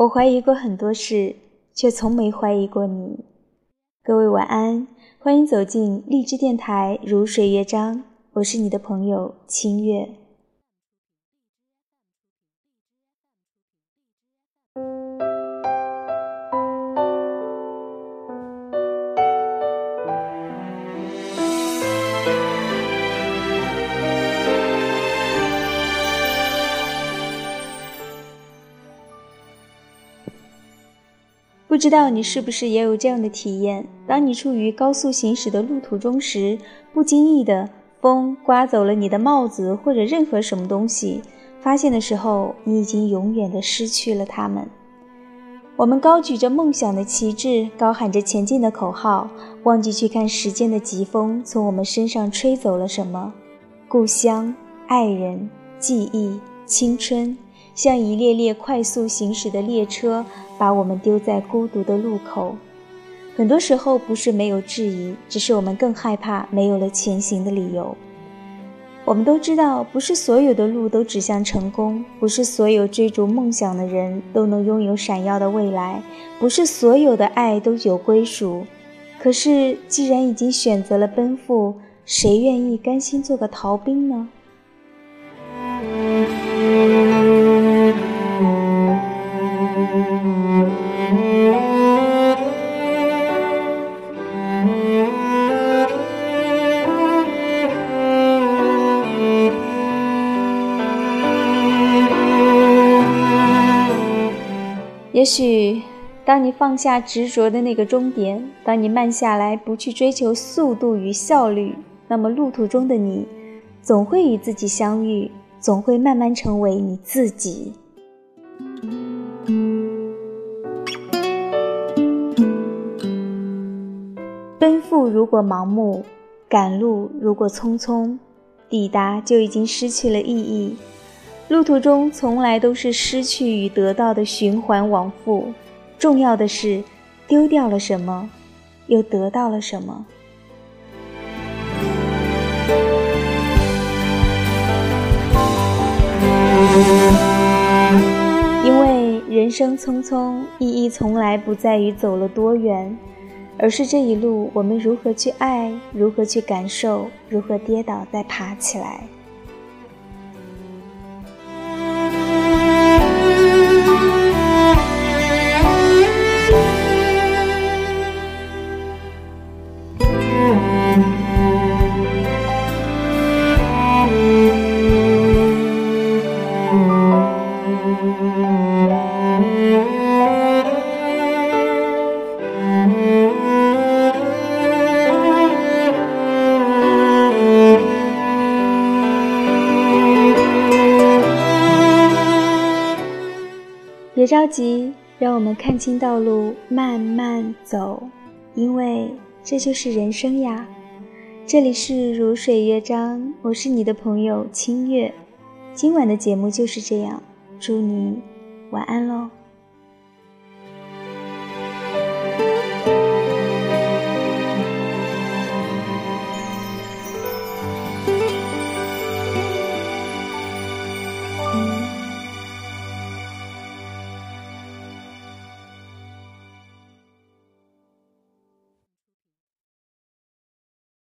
我怀疑过很多事，却从没怀疑过你。各位晚安，欢迎走进荔枝电台《如水乐章》，我是你的朋友清月。不知道你是不是也有这样的体验？当你处于高速行驶的路途中时，不经意的风刮走了你的帽子或者任何什么东西，发现的时候，你已经永远的失去了它们。我们高举着梦想的旗帜，高喊着前进的口号，忘记去看时间的疾风从我们身上吹走了什么：故乡、爱人、记忆、青春。像一列列快速行驶的列车，把我们丢在孤独的路口。很多时候不是没有质疑，只是我们更害怕没有了前行的理由。我们都知道，不是所有的路都指向成功，不是所有追逐梦想的人都能拥有闪耀的未来，不是所有的爱都有归属。可是，既然已经选择了奔赴，谁愿意甘心做个逃兵呢？也许，当你放下执着的那个终点，当你慢下来，不去追求速度与效率，那么路途中的你，总会与自己相遇，总会慢慢成为你自己。奔赴如果盲目，赶路如果匆匆，抵达就已经失去了意义。路途中从来都是失去与得到的循环往复，重要的是丢掉了什么，又得到了什么。因为人生匆匆，意义从来不在于走了多远，而是这一路我们如何去爱，如何去感受，如何跌倒再爬起来。着急，让我们看清道路，慢慢走，因为这就是人生呀。这里是如水乐章，我是你的朋友清月。今晚的节目就是这样，祝你晚安喽。